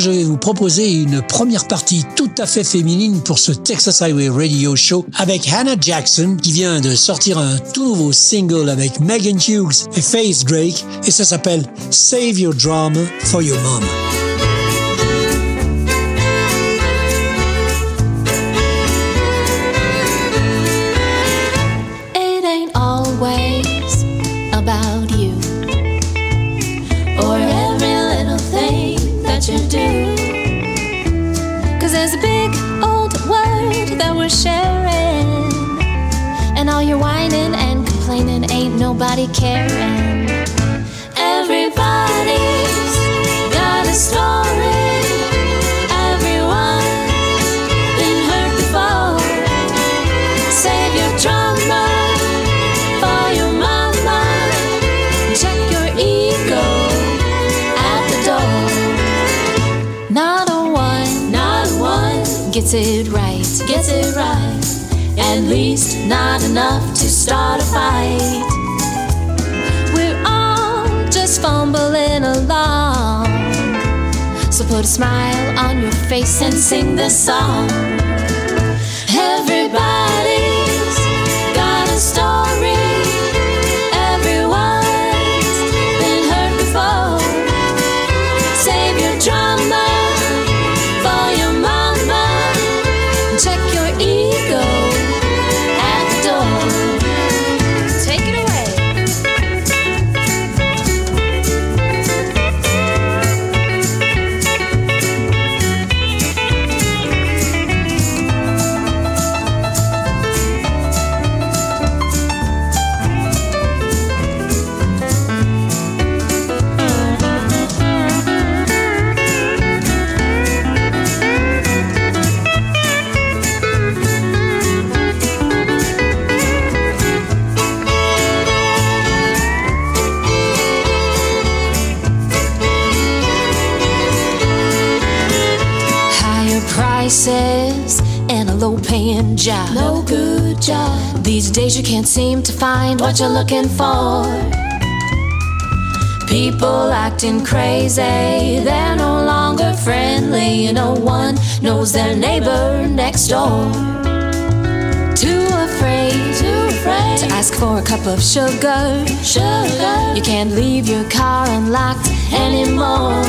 Je vais vous proposer une première partie tout à fait féminine pour ce Texas Highway Radio Show avec Hannah Jackson qui vient de sortir un tout nouveau single avec Megan Hughes et Faith Drake et ça s'appelle Save Your Drama for Your Mom. Nobody caring. Everybody's got a story. Everyone's been hurt before. Save your trauma for your mama. Check your ego at the door. Not a one, not a one gets it right, gets it right. At least not enough to start a fight fumbling along. So put a smile on your face and sing this song. Everybody's find what you're looking for. People acting crazy, they're no longer friendly. No one knows their neighbor next door. Too afraid, too afraid to ask for a cup of sugar. Sugar, you can't leave your car unlocked anymore.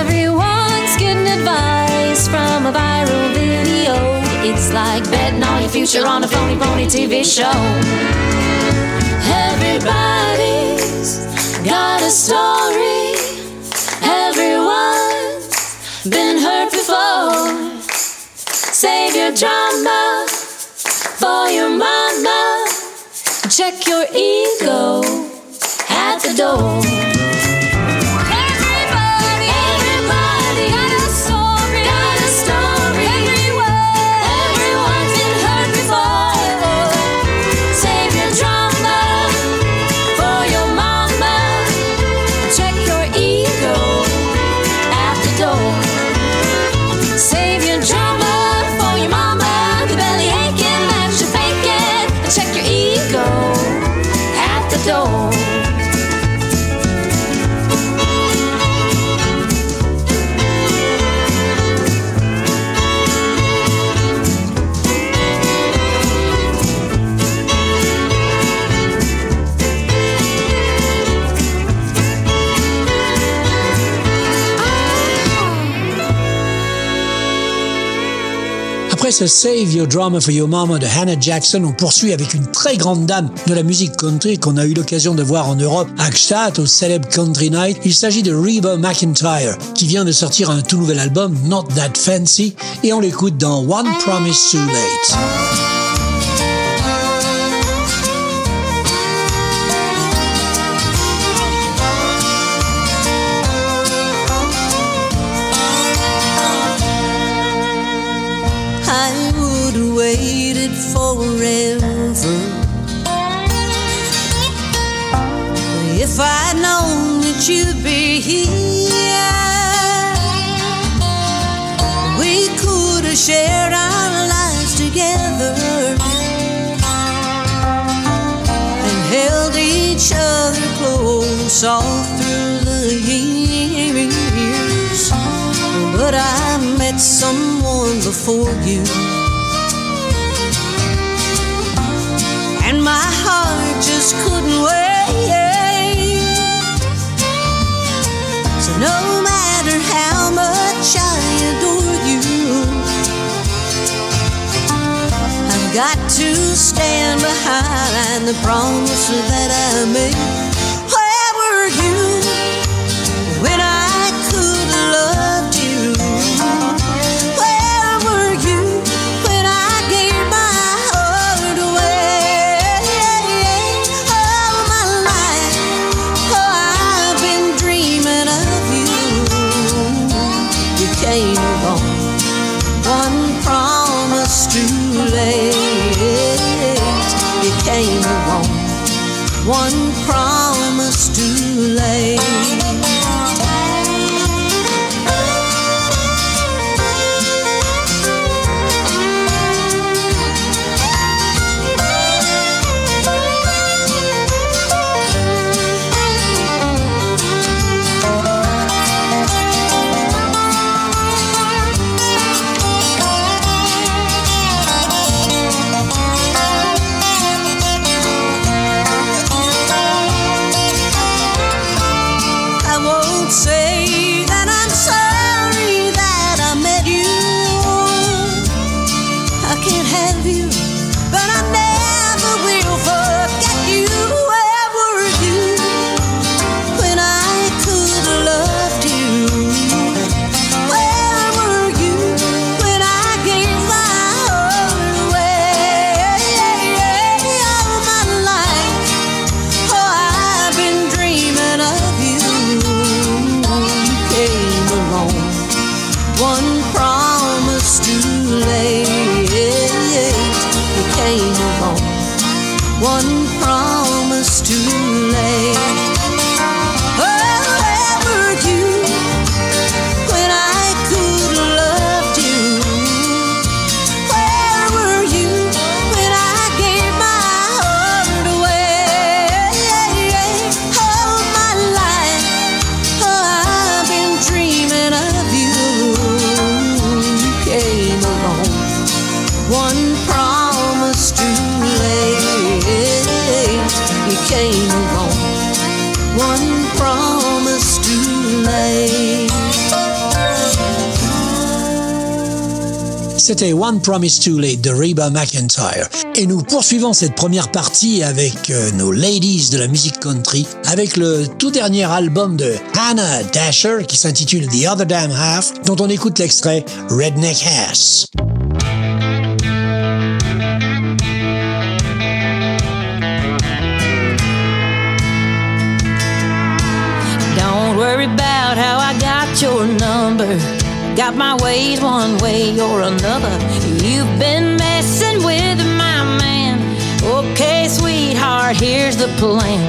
Everyone's getting advice from a viral. It's like betting on your future on a phony, phony TV show. Everybody's got a story. Everyone's been hurt before. Save your drama for your mama. Check your ego at the door. Après ce Save Your Drama for Your Mama de Hannah Jackson, on poursuit avec une très grande dame de la musique country qu'on a eu l'occasion de voir en Europe à Gstaad au célèbre Country Night. Il s'agit de Reba McIntyre qui vient de sortir un tout nouvel album, Not That Fancy, et on l'écoute dans One Promise Too Late. You'd be here, we could have shared our lives together and held each other close all through the years. But I met someone before you. Got to stand behind the promise that I made. C'était One Promise Too Late de Reba McIntyre. Et nous poursuivons cette première partie avec euh, nos ladies de la musique country, avec le tout dernier album de Hannah Dasher qui s'intitule The Other Damn Half, dont on écoute l'extrait Redneck Ass. Don't worry about how I got your number. Got my ways one way or another. You've been messing with my man. Okay, sweetheart, here's the plan.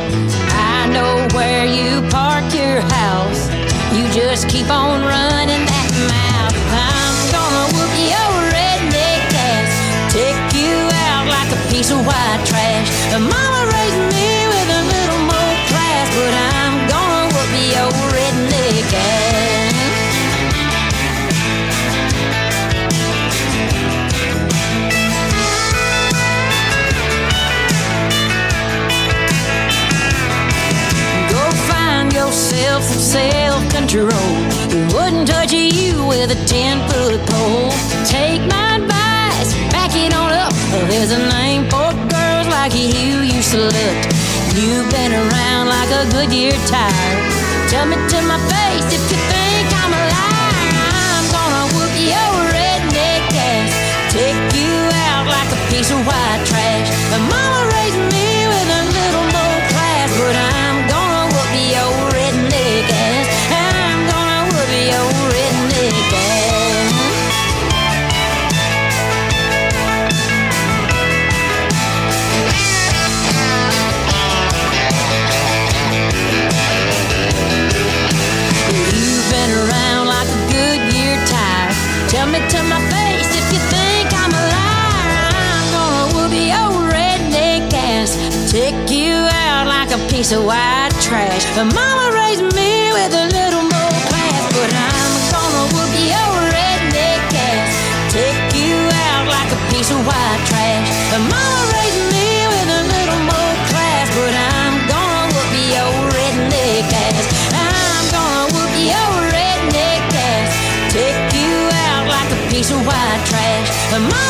I know where you park your house. You just keep on running that mouth. I'm gonna whoop your redneck ass. Take you out like a piece of white trash. Self-control. Who wouldn't touch you with a ten-foot pole? Take my advice, back it on up. There's a name for girls like you used to look. You've been around like a Goodyear tire. Tell me to my face if you piece of white trash. But mama raised me with a little more class. But I'm gonna whoop your redneck ass. Take you out like a piece of white trash. But mama raised me with a little more class. But I'm gonna whoop your redneck ass. I'm gonna whoop your redneck ass. Take you out like a piece of white trash. But mama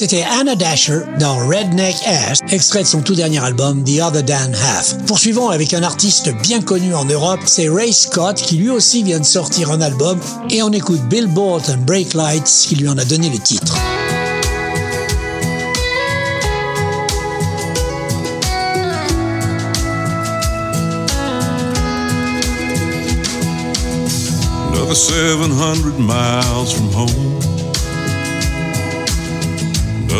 C'était Anna Dasher dans Redneck Ass, extrait de son tout dernier album The Other Than Half. Poursuivons avec un artiste bien connu en Europe, c'est Ray Scott qui lui aussi vient de sortir un album et on écoute Billboard and Break Lights qui lui en a donné le titre. Another 700 miles from home.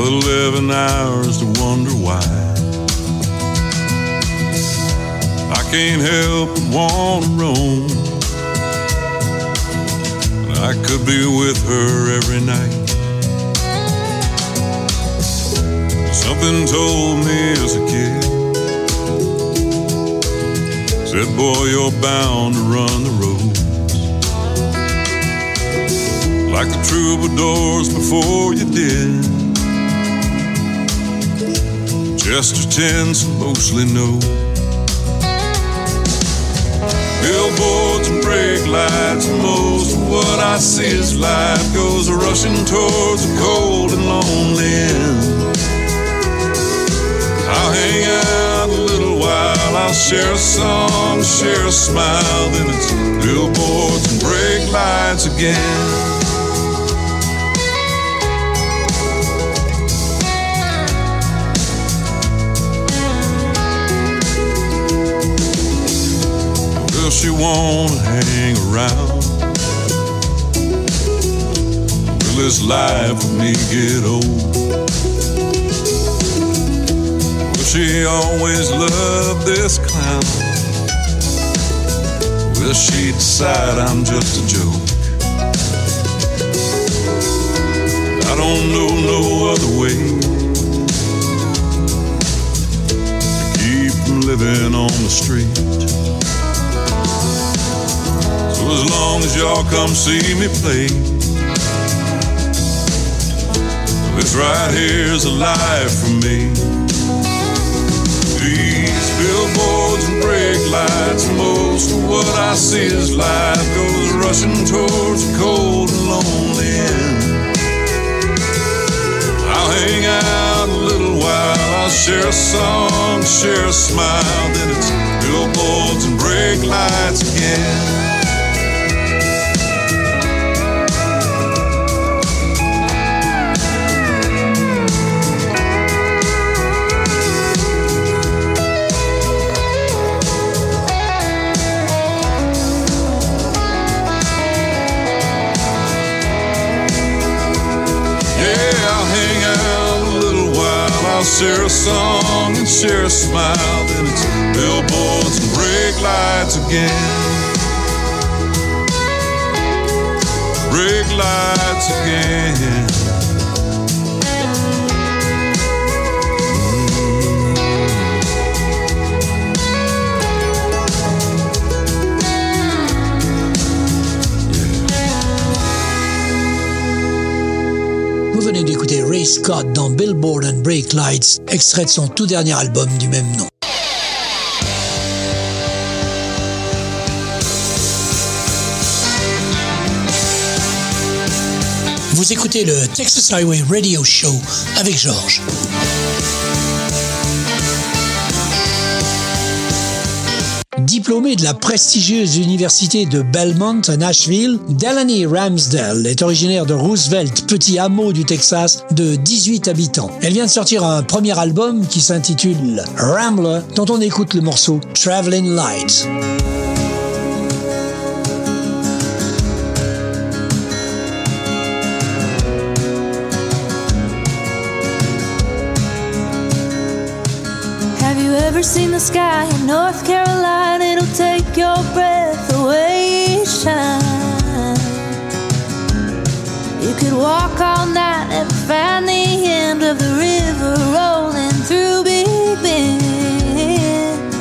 Another 11 hours to wonder why. I can't help but want to roam. I could be with her every night. Something told me as a kid. Said, boy, you're bound to run the roads. Like the troubadours before you did. Chester tends to mostly no. Billboards and brake lights, most of what I see is life goes rushing towards a cold and lonely end. I'll hang out a little while, I'll share a song, share a smile, then it's billboards and brake lights again. She wanna hang around? Will this life with me get old? Will she always love this clown? Will she decide I'm just a joke? I don't know no other way to keep from living on the street. As long as y'all come see me play, this right here's a life for me. These billboards and brake lights, most of what I see is life goes rushing towards a cold and lonely end. I'll hang out a little while, I'll share a song, share a smile, then it's billboards and brake lights again. Share a song and share a smile. Then it's billboards and brake lights again. Brake lights again. Venez d'écouter Ray Scott dans Billboard and Break Lights, extrait de son tout dernier album du même nom. Vous écoutez le Texas Highway Radio Show avec Georges. Diplômée de la prestigieuse université de Belmont à Nashville, Delaney Ramsdale est originaire de Roosevelt, petit hameau du Texas de 18 habitants. Elle vient de sortir un premier album qui s'intitule Rambler, dont on écoute le morceau Traveling Light. Find the end of the river rolling through Big Bend.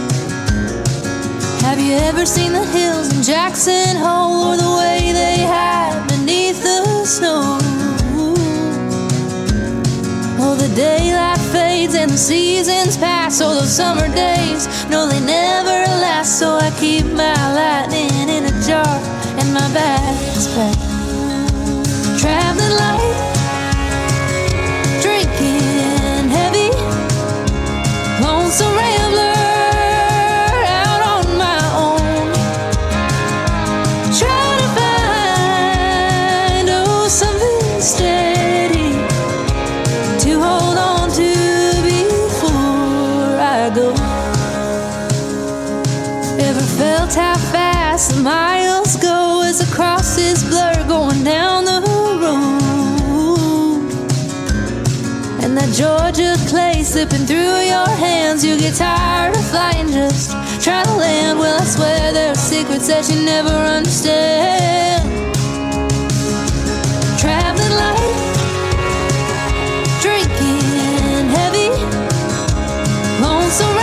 Have you ever seen the hills in Jackson Hole or the way they hide beneath the snow? Oh, the daylight fades and the seasons pass. Oh, those summer days, no, they never last. So I keep my lightning in a jar and my backpack. Traveling light, lonesome rambler slipping through your hands, you get tired of flying just try to land. Well, I swear there are secrets that you never understand. Traveling light drinking heavy, lonesome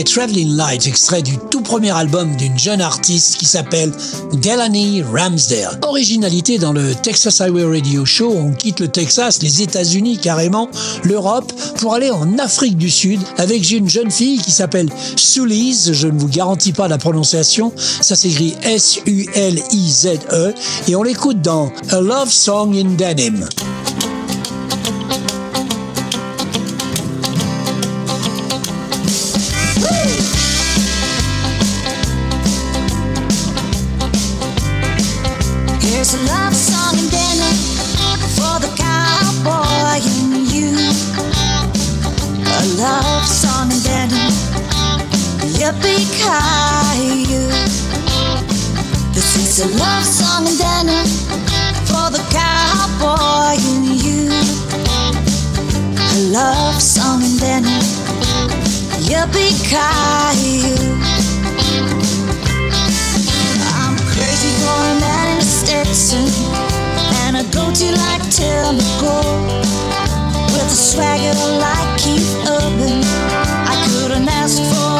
Traveling Light, extrait du tout premier album d'une jeune artiste qui s'appelle Delaney Ramsdale. Originalité dans le Texas Highway Radio Show, on quitte le Texas, les États-Unis carrément, l'Europe, pour aller en Afrique du Sud avec une jeune fille qui s'appelle Sulize, je ne vous garantis pas la prononciation, ça s'écrit S-U-L-I-Z-E, et on l'écoute dans A Love Song in Denim. A love song in Denver for the cowboy in you. A love song in Denver, yippee ki I'm crazy for a man in a Stetson and a goatee like Tim McGraw with a swagger like Keith Urban. I couldn't ask for.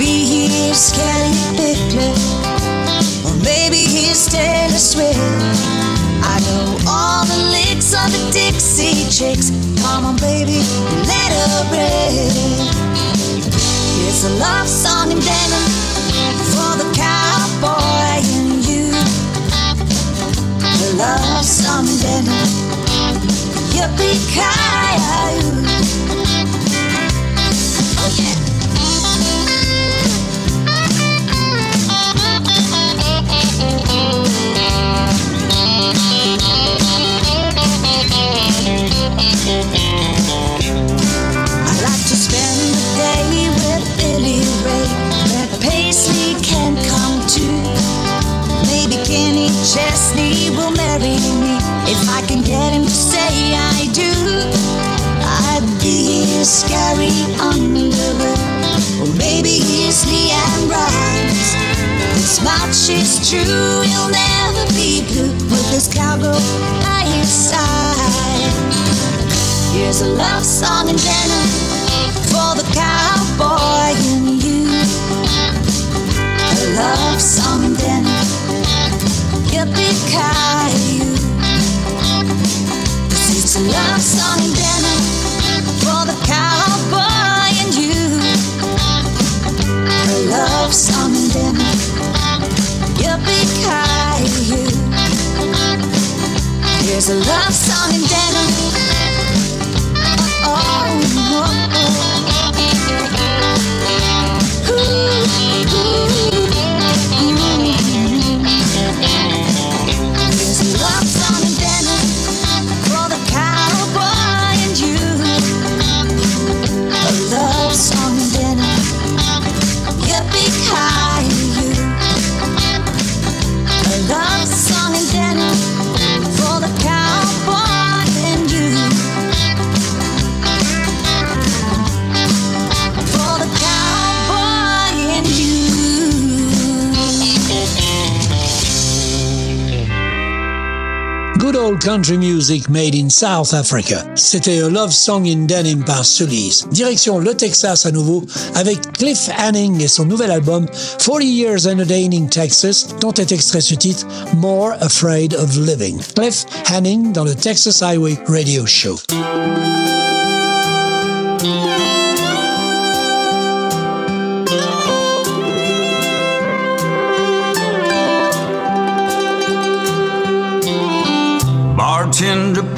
I'll be his Kellie Pickler, or maybe he's Taylor Swift. I know all the licks of the Dixie Chicks. Come on, baby, let her rip. It's a love song in denim for the cowboy in you. A love song dinner. Yippee-ki-yay! Oh true, he'll never be blue with this cowgirl by his side. Here's a love song and dinner for the cowboy in you. A love song and dinner, yippee-ki-yay. This is a love song and dinner Here's a love song and dinner. There's oh, oh, oh, country music made in South Africa. C'était A Love Song in Denim par Sully's. Direction le Texas à nouveau avec Cliff Hanning et son nouvel album 40 Years Entertaining Texas dont est extrait ce titre More Afraid of Living. Cliff Hanning dans le Texas Highway Radio Show.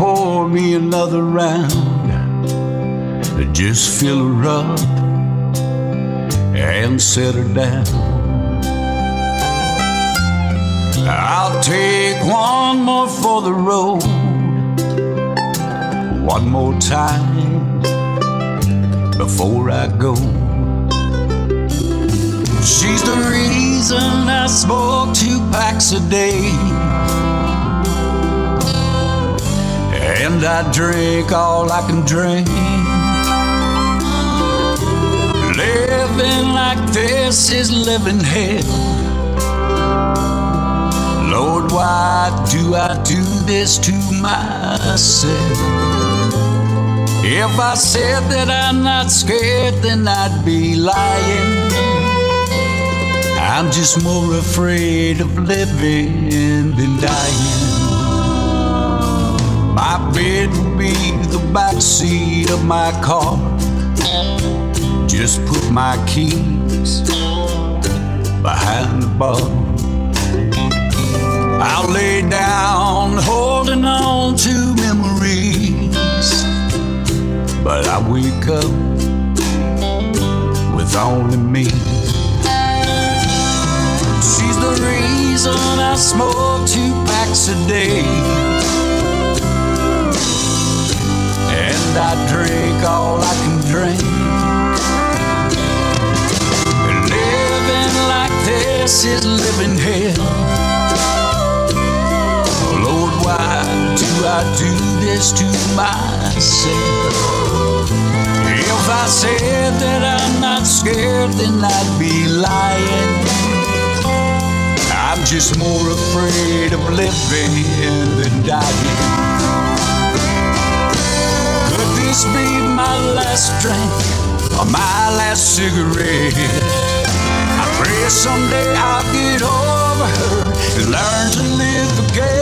Pour me another round. Just fill her up and set her down. I'll take one more for the road. One more time before I go. She's the reason I smoke two packs a day. And I drink all I can drink. Living like this is living hell. Lord, why do I do this to myself? If I said that I'm not scared, then I'd be lying. I'm just more afraid of living than dying. My bed will be the back seat of my car. Just put my keys behind the bar. I'll lay down holding on to memories. But I wake up with only me. She's the reason I smoke two packs a day. And I drink all I can drink. Living like this is living hell. Lord, why do I do this to myself? If I said that I'm not scared, then I'd be lying. I'm just more afraid of living than dying. This be my last drink or my last cigarette? I pray someday I'll get over her and learn to live again.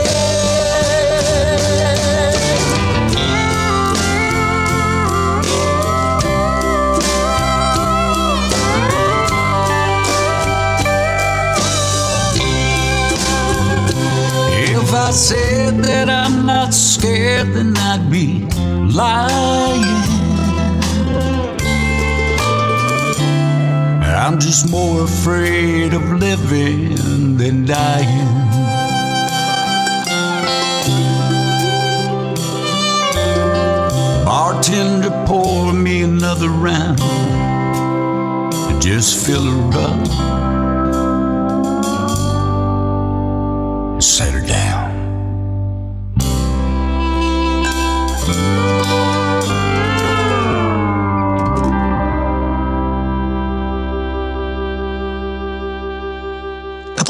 I said that I'm not scared, then I'd be lying. I'm just more afraid of living than dying. Bartender, pour me another round. Just fill her up.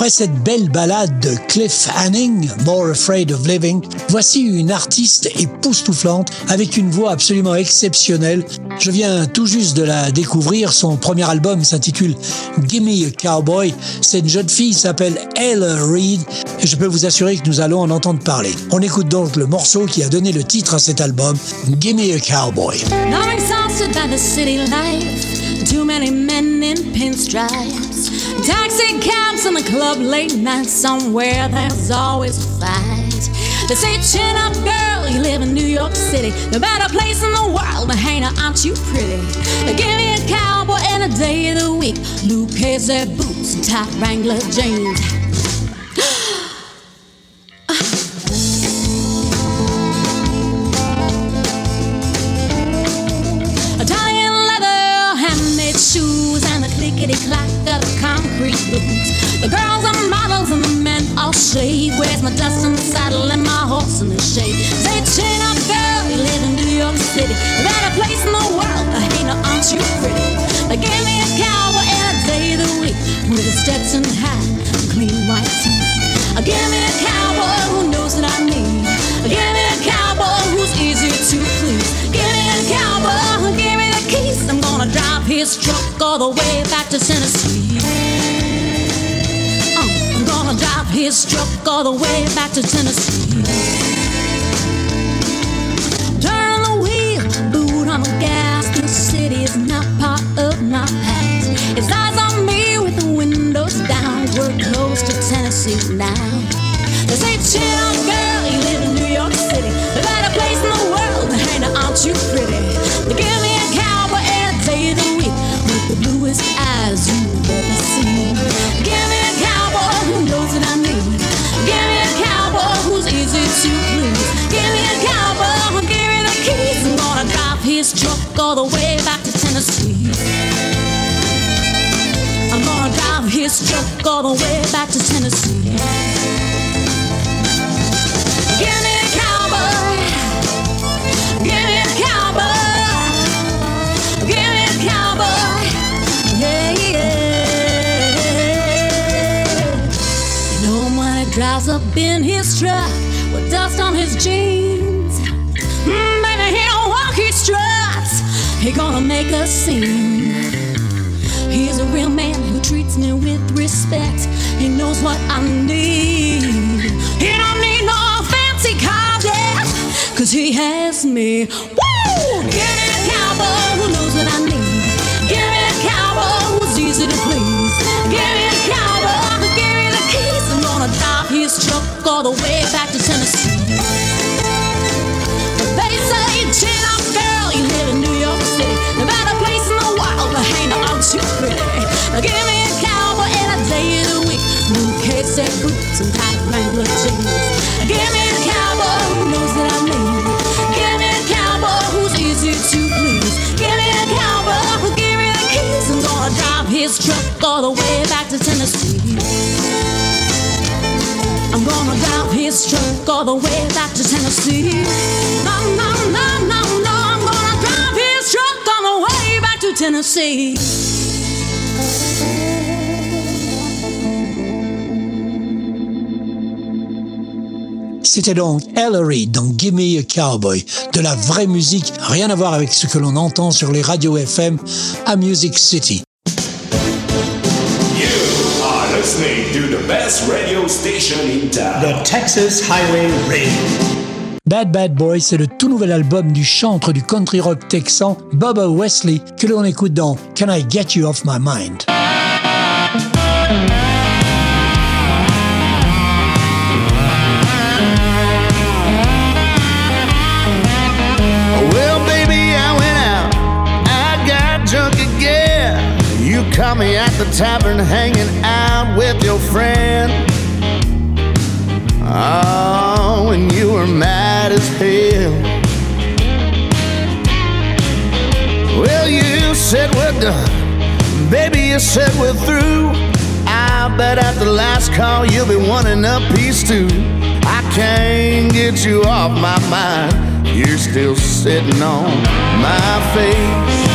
Après cette belle balade de Cliff Hanning, More Afraid of Living, voici une artiste époustouflante avec une voix absolument exceptionnelle. Je viens tout juste de la découvrir. Son premier album s'intitule Gimme a Cowboy. Cette jeune fille s'appelle Ella Reed et je peux vous assurer que nous allons en entendre parler. On écoute donc le morceau qui a donné le titre à cet album, Gimme a Cowboy. The. Taxi cabs in the club late night somewhere. There's always a fight. They say, chin up, girl, you live in New York City. No better place in the world to hang out, aren't you pretty? Give me a cowboy and a day of the week. Lucchese boots and tight Wrangler jeans. Italian leather, handmade shoes, and the clickety clack the. The girls are models and the men all shade. Where's my dust and saddle and my horse in the shade? Say, chin up, girl, you live in New York City. A better place in the world, hey, now aren't you pretty? Now give me a cowboy and a day of the week with a Stetson hat and clean white teeth. Give me a cowboy who knows what I need. His truck all the way back to Tennessee. I'm gonna drive his truck all the way back to Tennessee. Turn the wheel, boot on the gas. The city is not part of my past. It's eyes on me with the windows down. We're close to Tennessee now. They say, chill girl, you live in New York City. The better place in the world, hey, now aren't you pretty? All the way back to Tennessee. I'm gonna drive his truck all the way back to Tennessee. Give me a cowboy. Give me a cowboy. Give me a cowboy. Yeah, yeah. You know when he drives up in his truck with dust on his jeans. He gonna make a scene. He's a real man who treats me with respect. He knows what I need. He don't need no fancy car, yeah, cause he has me. Case boots and tight Wrangler jeans. Give me a cowboy who knows that I need. Give me a cowboy who's easy to please. Give me a cowboy, who give me the keys. I'm gonna drive his truck all the way back to Tennessee. I'm gonna drive his truck all the way back to Tennessee. No, no, no, no, no. I'm gonna drive his truck all the way back to Tennessee. C'était donc Ellery dans Gimme a Cowboy, de la vraie musique, rien à voir avec ce que l'on entend sur les radios FM à Music City. You are listening to the best radio station in town. The Texas Highway Radio. Bad Bad Boy, c'est le tout nouvel album du chantre du country rock texan Bubba Wesley que l'on écoute dans Can I Get You Off My Mind? The tavern hanging out with your friend. Oh, when you were mad as hell. Well, you said we're done. Baby, you said we're through. I bet at the last call you'll be wanting a piece too. I can't get you off my mind. You're still sitting on my face.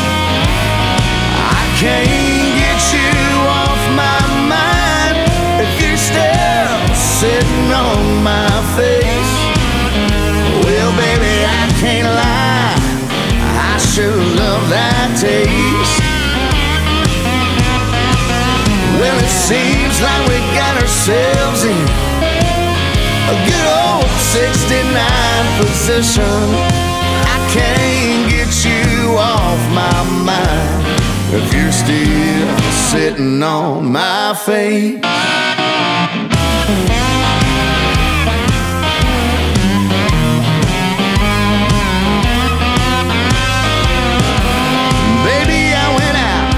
I can't sitting on my face. Well, baby, I can't lie. I sure love that taste. Well, it seems like we got ourselves in a good old 69 position. I can't get you off my mind if you're still sitting on my face. Baby, I went out,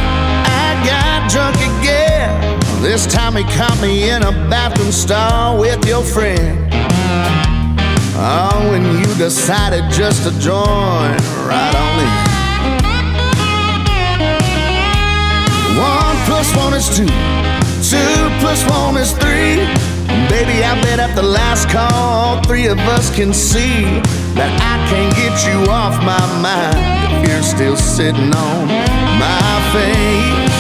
I got drunk again. This time he caught me in a bathroom stall with your friend. Oh, when you decided just to join right on in. One plus one is two Baby, I bet at the last call, all three of us can see that I can't get you off my mind if you're still sitting on my face.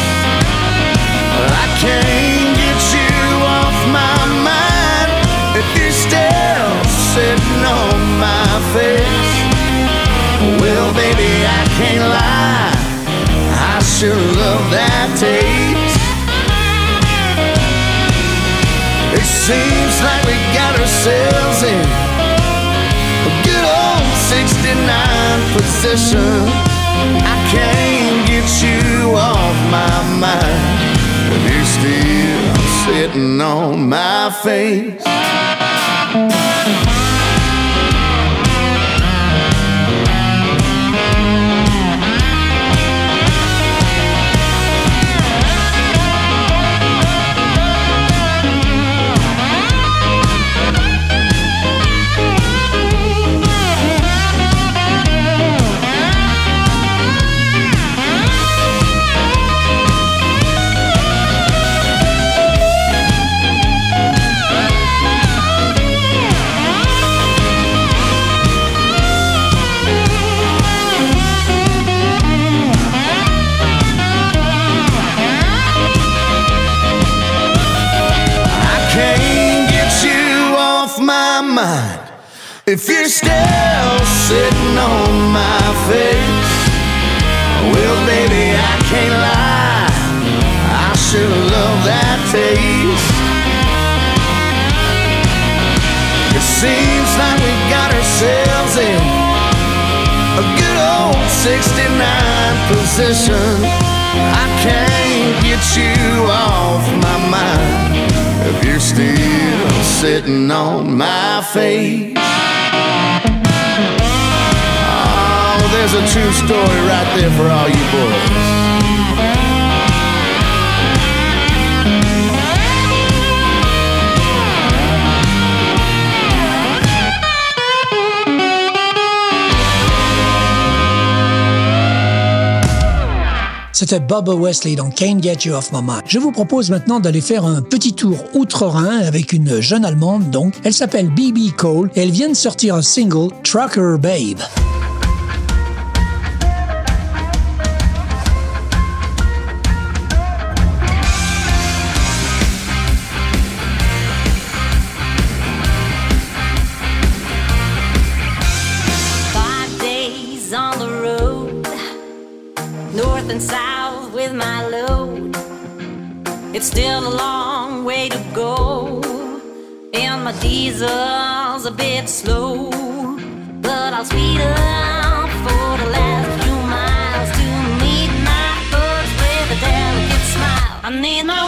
I can't get you off my mind if you're still sitting on my face. Well, baby, I can't lie. I sure love that taste. Seems like we got ourselves in a good old 69 position. I can't get you off my mind if you're still sitting on my face. If you're still sitting on my face. Well, baby, I can't lie. I sure love that taste. It seems like we got ourselves in a good old 69 position. I can't get you off my mind if you're still sitting on my face. There's a true story right there for all you boys. C'était Bubba Wesley dans Can't Get You Off My Mind. Je vous propose maintenant d'aller faire un petit tour outre-Rhin avec une jeune Allemande donc. Elle s'appelle BB Cole et elle vient de sortir un single, Trucker Babe. Still a long way to go, and my diesel's a bit slow. But I'll speed up for the last few miles to meet my folks with a delicate smile. I need my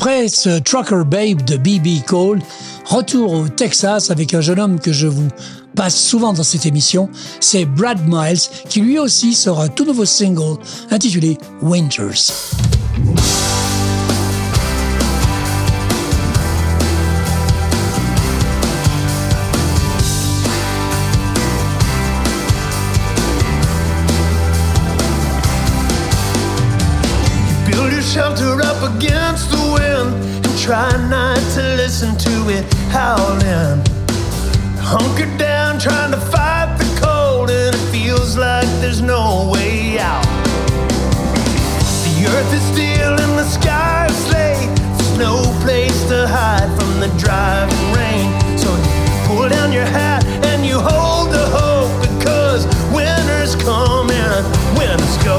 Après ce Trucker Babe de BB Cole, retour au Texas avec un jeune homme que je vous passe souvent dans cette émission, c'est Brad Miles qui lui aussi sort un tout nouveau single intitulé Winters. try not to listen to it howling. Hunker down, trying to fight the cold, and it feels like there's no way out. The earth is still and the sky is late. There's no place to hide from the driving rain. So you pull down your hat and you hold the hope because winter's coming, winter's go.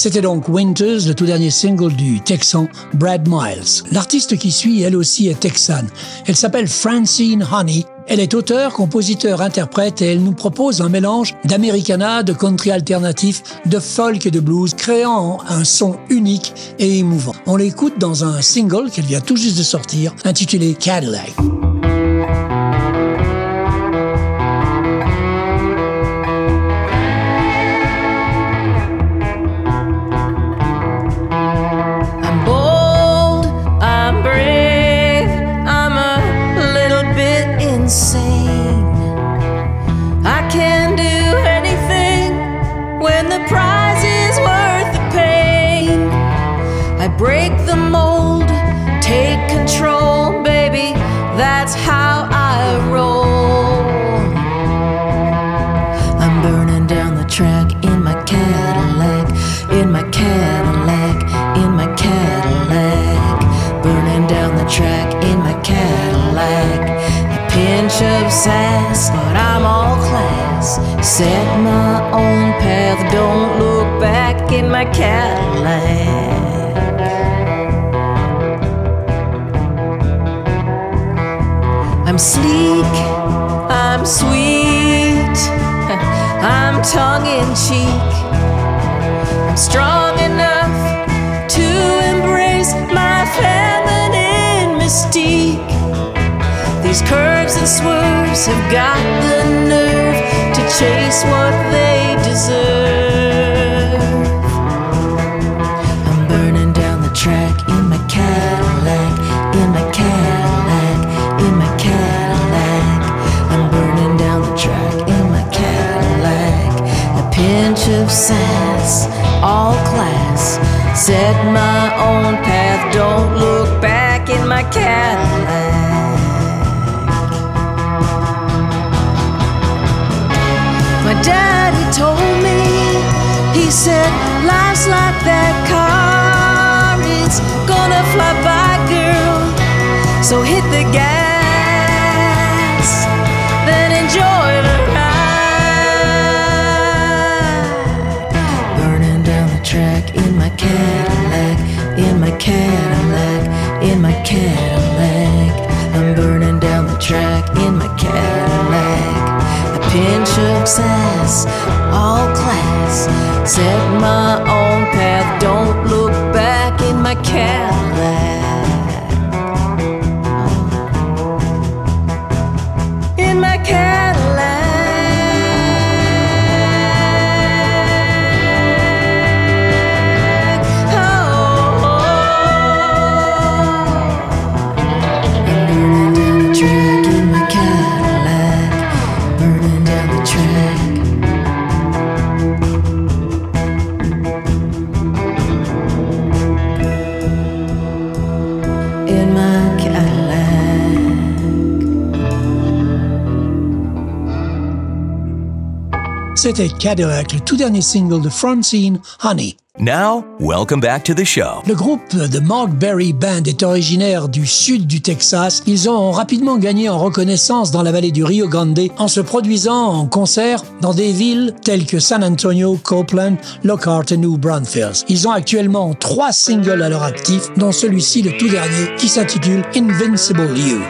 C'était donc Winters, le tout dernier single du Texan Brad Miles. L'artiste qui suit, elle aussi, est texane. Elle s'appelle Francine Honey. Elle est auteure, compositeur, interprète et elle nous propose un mélange d'americana, de country alternatif, de folk et de blues, créant un son unique et émouvant. On l'écoute dans un single qu'elle vient tout juste de sortir, intitulé Cadillac. Set my own path, don't look back in my Cadillac. I'm sleek, I'm sweet, I'm tongue in cheek. I'm strong enough to embrace my feminine mystique. These curves and swerves have got the nerve chase what they deserve. Pinch of sass, all class. Set my own C'était Cadillac, le tout dernier single de Francine Honey. Now, welcome back to the show. Le groupe The Mark Berry Band est originaire du sud du Texas. Ils ont rapidement gagné en reconnaissance dans la vallée du Rio Grande en se produisant en concert dans des villes telles que San Antonio, Copeland, Lockhart et New Braunfels. Ils ont actuellement trois singles à leur actif, dont celui-ci, le tout dernier, qui s'intitule Invincible You.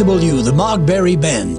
The Mark Berry Band.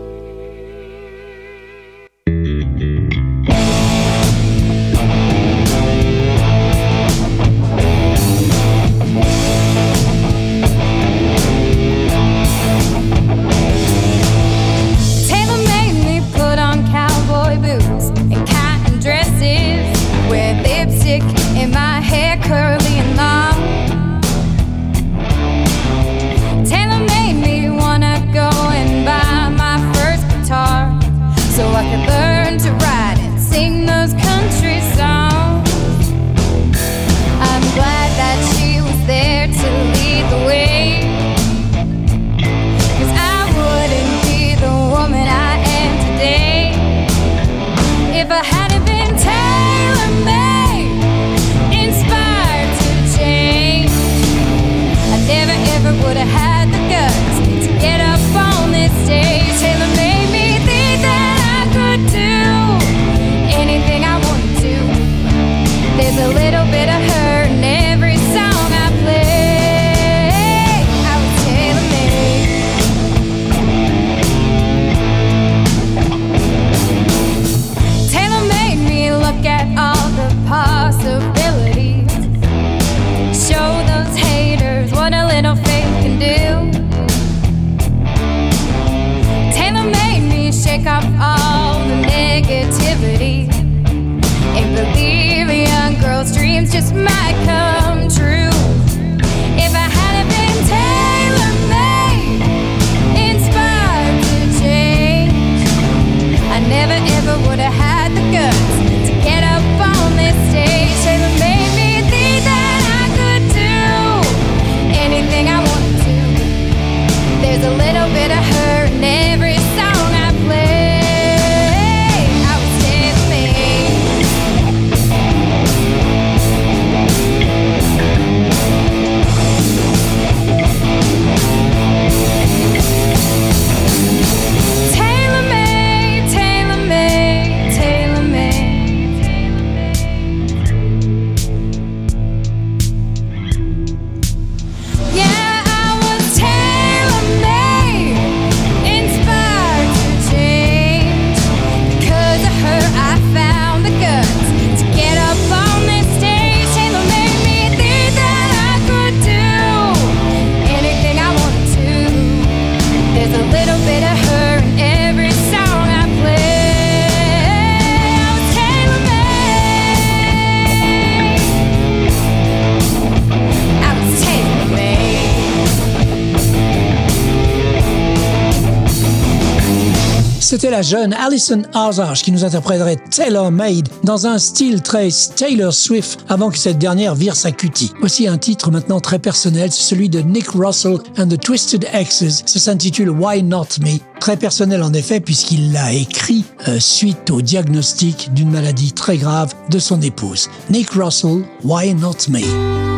jeune Alison Hazard qui nous interpréterait Taylor Made dans un style très Taylor Swift avant que cette dernière vire sa cutie. Aussi un titre maintenant très personnel, c'est celui de Nick Russell and the Twisted Exes. Ça s'intitule Why Not Me. Très personnel en effet puisqu'il l'a écrit euh, suite au diagnostic d'une maladie très grave de son épouse. Nick Russell, Why Not Me?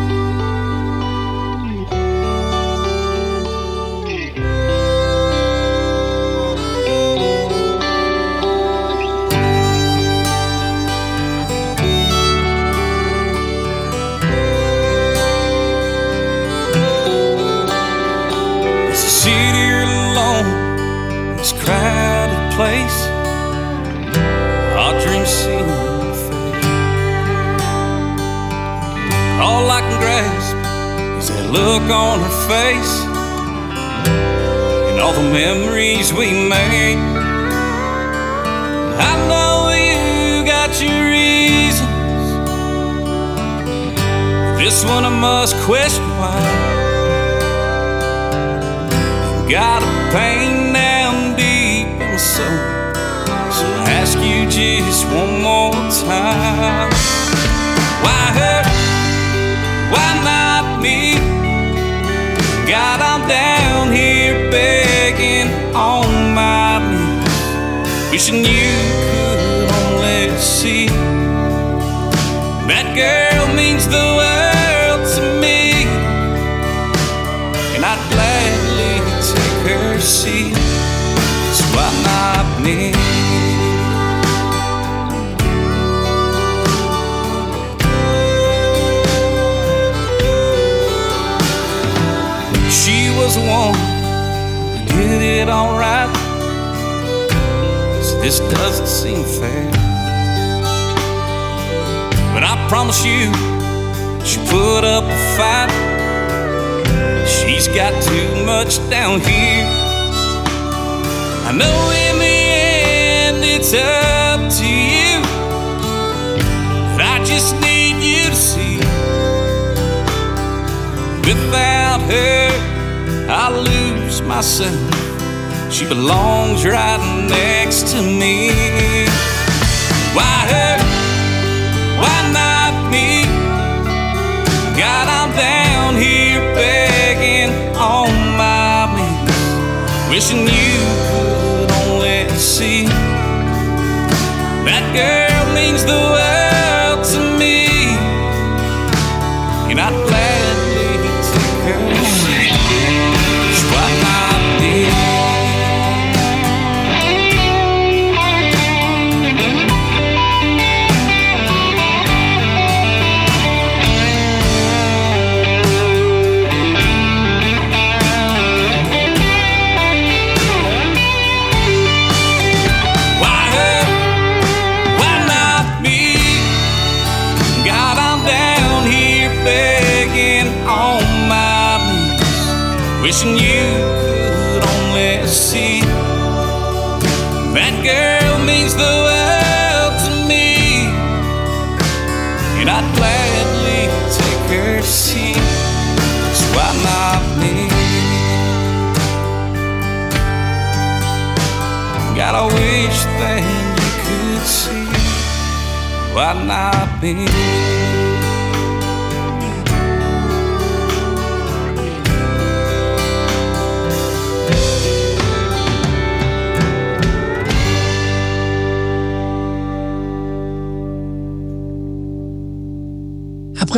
memories we made. I know you got your reasons. This one I must question why. Got a pain down deep in my soul. So I ask you just one more time. Why her? Why not me? God, I'm down. wishing you this doesn't seem fair. But I promise you, she put up a fight. She's got too much down here. I know in the end it's up to you. But I just need you to see. Without her, I lose myself. She belongs right next to me. Why her? Why not me? God, I'm down here begging on my knees, wishing you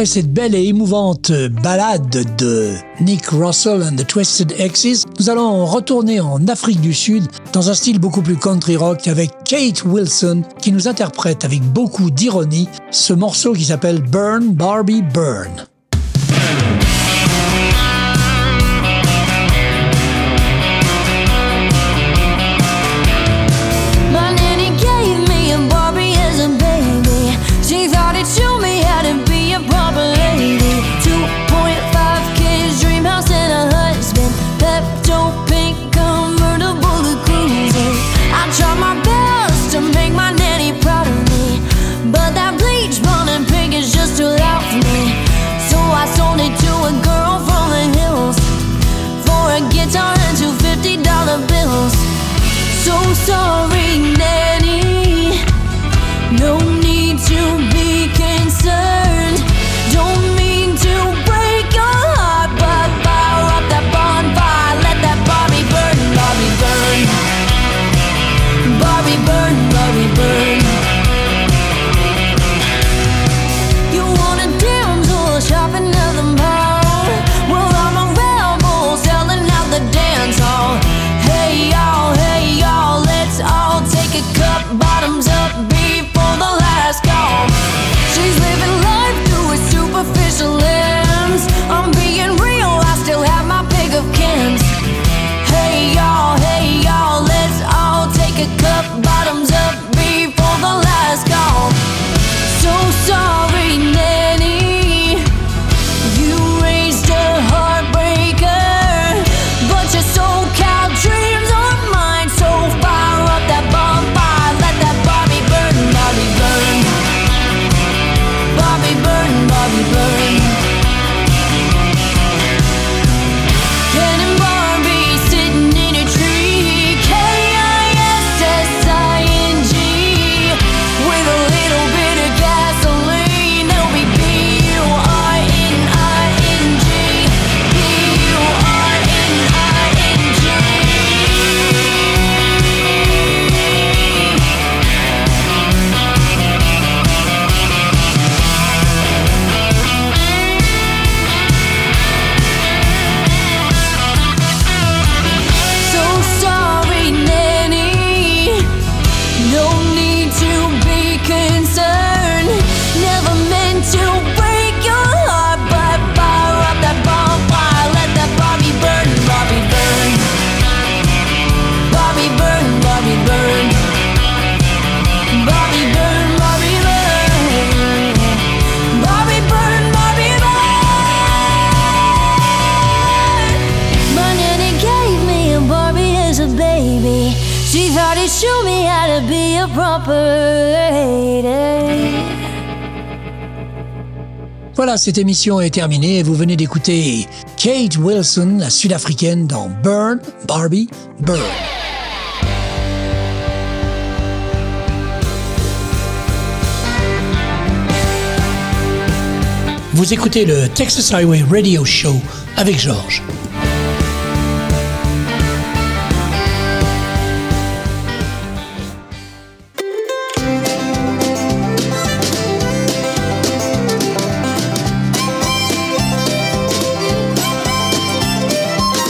Cette belle et émouvante ballade de Nick Russell and the Twisted Exes, nous allons retourner en Afrique du Sud dans un style beaucoup plus country rock avec Kate Wilson qui nous interprète avec beaucoup d'ironie ce morceau qui s'appelle Burn Barbie Burn. Voilà, cette émission est terminée et vous venez d'écouter Kate Wilson, la sud-africaine, dans Burn, Barbie, Burn. Vous écoutez le Texas Highway Radio Show avec Georges.